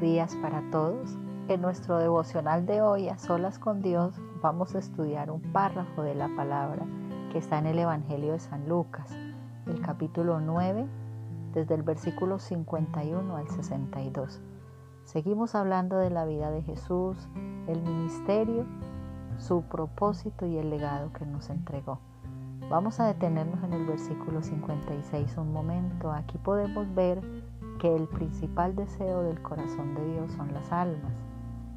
días para todos. En nuestro devocional de hoy, a solas con Dios, vamos a estudiar un párrafo de la palabra que está en el Evangelio de San Lucas, el capítulo 9, desde el versículo 51 al 62. Seguimos hablando de la vida de Jesús, el ministerio, su propósito y el legado que nos entregó. Vamos a detenernos en el versículo 56 un momento. Aquí podemos ver que el principal deseo del corazón de Dios son las almas,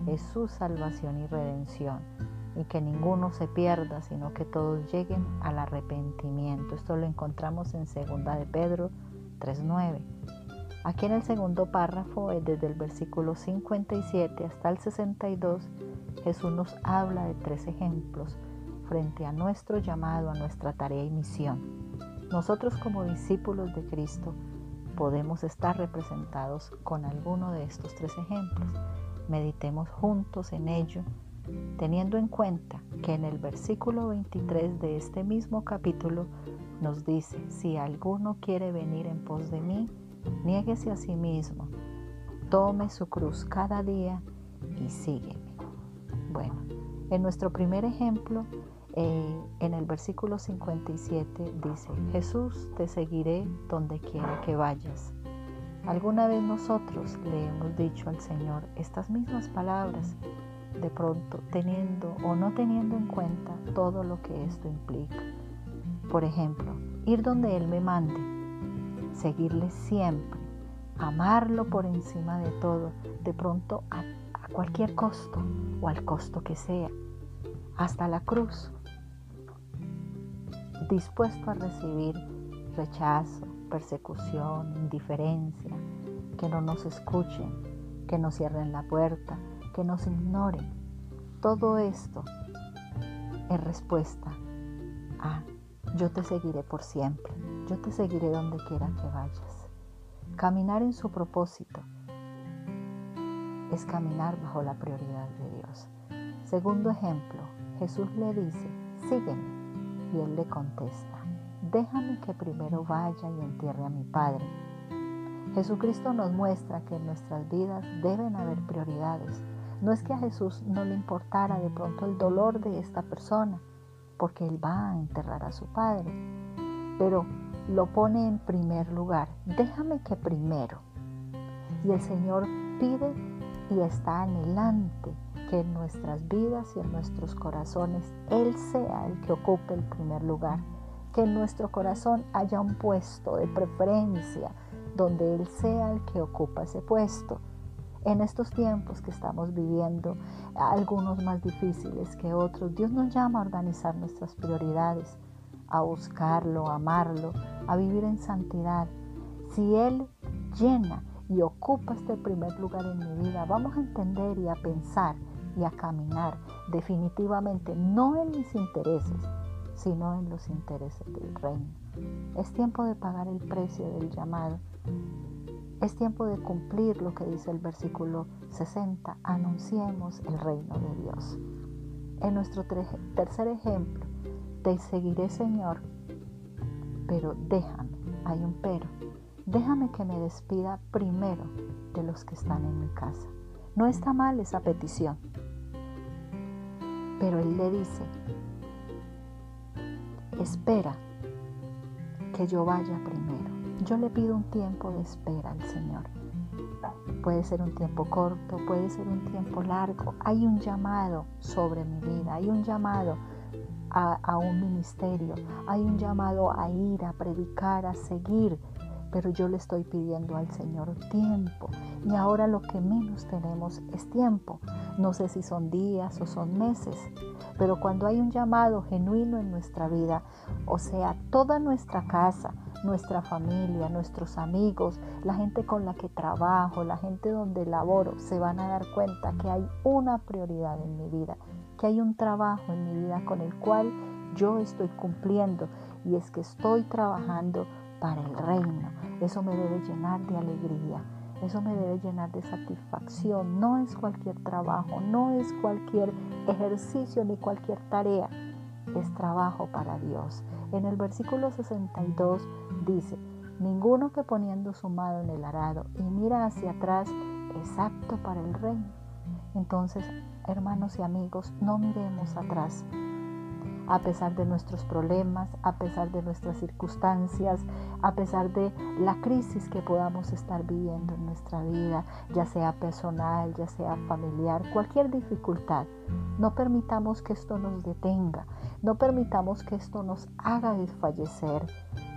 es su salvación y redención, y que ninguno se pierda, sino que todos lleguen al arrepentimiento. Esto lo encontramos en 2 de Pedro 3.9. Aquí en el segundo párrafo, eh, desde el versículo 57 hasta el 62, Jesús nos habla de tres ejemplos frente a nuestro llamado, a nuestra tarea y misión. Nosotros como discípulos de Cristo podemos estar representados con alguno de estos tres ejemplos. Meditemos juntos en ello, teniendo en cuenta que en el versículo 23 de este mismo capítulo nos dice, si alguno quiere venir en pos de mí, niéguese a sí mismo, tome su cruz cada día y sígueme. Bueno, en nuestro primer ejemplo en el versículo 57 dice, Jesús, te seguiré donde quiera que vayas. ¿Alguna vez nosotros le hemos dicho al Señor estas mismas palabras, de pronto teniendo o no teniendo en cuenta todo lo que esto implica? Por ejemplo, ir donde Él me mande, seguirle siempre, amarlo por encima de todo, de pronto a cualquier costo o al costo que sea, hasta la cruz dispuesto a recibir rechazo, persecución, indiferencia, que no nos escuchen, que nos cierren la puerta, que nos ignoren. Todo esto es respuesta a yo te seguiré por siempre, yo te seguiré donde quiera que vayas. Caminar en su propósito es caminar bajo la prioridad de Dios. Segundo ejemplo, Jesús le dice, sígueme. Y él le contesta, déjame que primero vaya y entierre a mi Padre. Jesucristo nos muestra que en nuestras vidas deben haber prioridades. No es que a Jesús no le importara de pronto el dolor de esta persona, porque Él va a enterrar a su Padre, pero lo pone en primer lugar. Déjame que primero. Y el Señor pide y está anhelante que en nuestras vidas y en nuestros corazones Él sea el que ocupe el primer lugar, que en nuestro corazón haya un puesto de preferencia donde Él sea el que ocupa ese puesto. En estos tiempos que estamos viviendo, algunos más difíciles que otros, Dios nos llama a organizar nuestras prioridades, a buscarlo, a amarlo, a vivir en santidad. Si Él llena y ocupa este primer lugar en mi vida, vamos a entender y a pensar y a caminar definitivamente no en mis intereses, sino en los intereses del reino. Es tiempo de pagar el precio del llamado. Es tiempo de cumplir lo que dice el versículo 60. Anunciemos el reino de Dios. En nuestro tercer ejemplo, te seguiré Señor, pero déjame, hay un pero, déjame que me despida primero de los que están en mi casa. No está mal esa petición, pero Él le dice, espera que yo vaya primero. Yo le pido un tiempo de espera al Señor. Puede ser un tiempo corto, puede ser un tiempo largo. Hay un llamado sobre mi vida, hay un llamado a, a, un ministerio, hay un llamado a ir, a predicar, a seguir. Pero yo le estoy pidiendo al Señor tiempo. Y ahora lo que menos tenemos es tiempo. No sé si son días o son meses, pero cuando hay un llamado genuino en nuestra vida, o sea, toda nuestra casa, nuestra familia, nuestros amigos, la gente con la que trabajo, la gente donde laboro, se van a dar cuenta que hay una prioridad en mi vida, que hay un trabajo en mi vida con el cual yo estoy cumpliendo y es que estoy trabajando para el reino. Eso me debe llenar de alegría. Eso me debe llenar de satisfacción. No es cualquier trabajo, no es cualquier ejercicio ni cualquier tarea. Es trabajo para Dios. En el versículo 62 dice, ninguno que poniendo su mano en el arado y mira hacia atrás es apto para el reino. Entonces, hermanos y amigos, no miremos atrás. A pesar de nuestros problemas, a pesar de nuestras circunstancias, a pesar de la crisis que podamos estar viviendo en nuestra vida, ya sea personal, ya sea familiar, cualquier dificultad, no permitamos que esto nos detenga, no permitamos que esto nos haga desfallecer,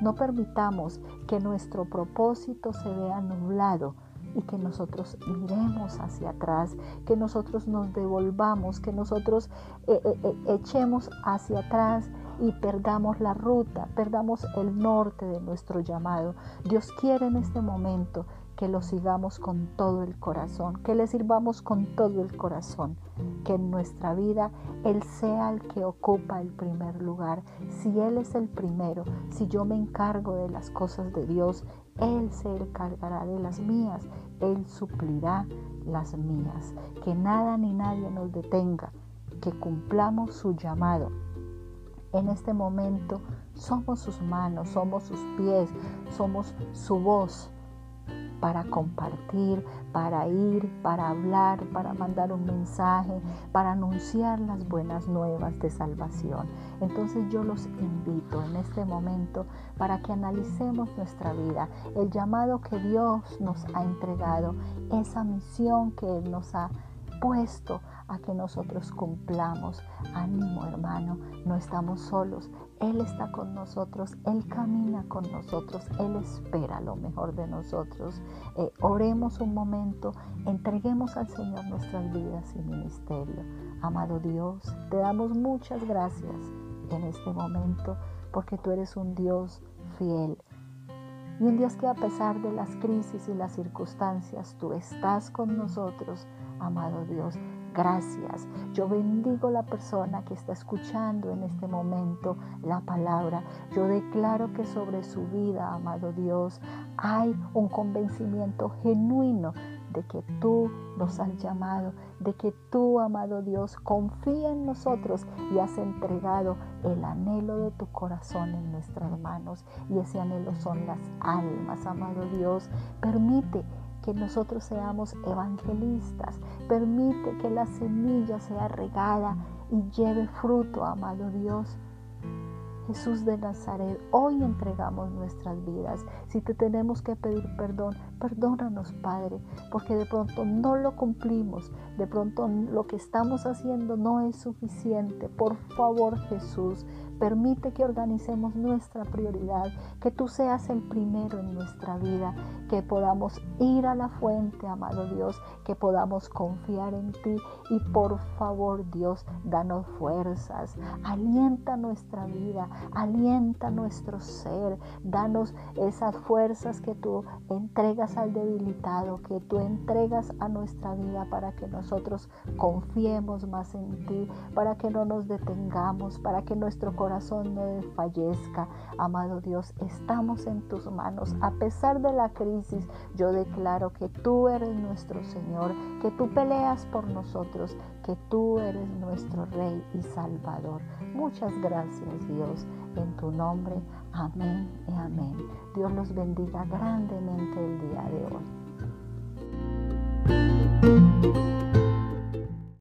no permitamos que nuestro propósito se vea nublado y que nosotros miremos hacia atrás, que nosotros nos devolvamos, que nosotros eh, eh, eh, echemos hacia atrás y perdamos la ruta, perdamos el norte de nuestro llamado. Dios quiere en este momento que lo sigamos con todo el corazón, que le sirvamos con todo el corazón, que en nuestra vida Él sea el que ocupa el primer lugar. Si Él es el primero, si yo me encargo de las cosas de Dios, Él se encargará de las mías, Él suplirá las mías. Que nada ni nadie nos detenga, que cumplamos su llamado. En este momento somos sus manos, somos sus pies, somos su voz para compartir, para ir, para hablar, para mandar un mensaje, para anunciar las buenas nuevas de salvación. Entonces yo los invito en este momento para que analicemos nuestra vida, el llamado que Dios nos ha entregado, esa misión que Él nos ha puesto a que nosotros cumplamos. Ánimo hermano, no estamos solos. Él está con nosotros, Él camina con nosotros, Él espera lo mejor de nosotros. Eh, oremos un momento, entreguemos al Señor nuestras vidas y ministerio. Amado Dios, te damos muchas gracias en este momento porque tú eres un Dios fiel. Y un Dios que a pesar de las crisis y las circunstancias, tú estás con nosotros, amado Dios. Gracias. Yo bendigo la persona que está escuchando en este momento la palabra. Yo declaro que sobre su vida, amado Dios, hay un convencimiento genuino de que tú nos has llamado, de que tú, amado Dios, confía en nosotros y has entregado el anhelo de tu corazón en nuestras manos. Y ese anhelo son las almas, amado Dios. Permite que nosotros seamos evangelistas. Permite que la semilla sea regada y lleve fruto, amado Dios. Jesús de Nazaret, hoy entregamos nuestras vidas. Si te tenemos que pedir perdón, perdónanos, Padre, porque de pronto no lo cumplimos, de pronto lo que estamos haciendo no es suficiente. Por favor, Jesús, Permite que organicemos nuestra prioridad, que tú seas el primero en nuestra vida, que podamos ir a la fuente, amado Dios, que podamos confiar en ti. Y por favor Dios, danos fuerzas, alienta nuestra vida, alienta nuestro ser, danos esas fuerzas que tú entregas al debilitado, que tú entregas a nuestra vida para que nosotros confiemos más en ti, para que no nos detengamos, para que nuestro corazón corazón no desfallezca. Amado Dios, estamos en tus manos. A pesar de la crisis, yo declaro que tú eres nuestro Señor, que tú peleas por nosotros, que tú eres nuestro Rey y Salvador. Muchas gracias Dios, en tu nombre. Amén y amén. Dios los bendiga grandemente el día de hoy.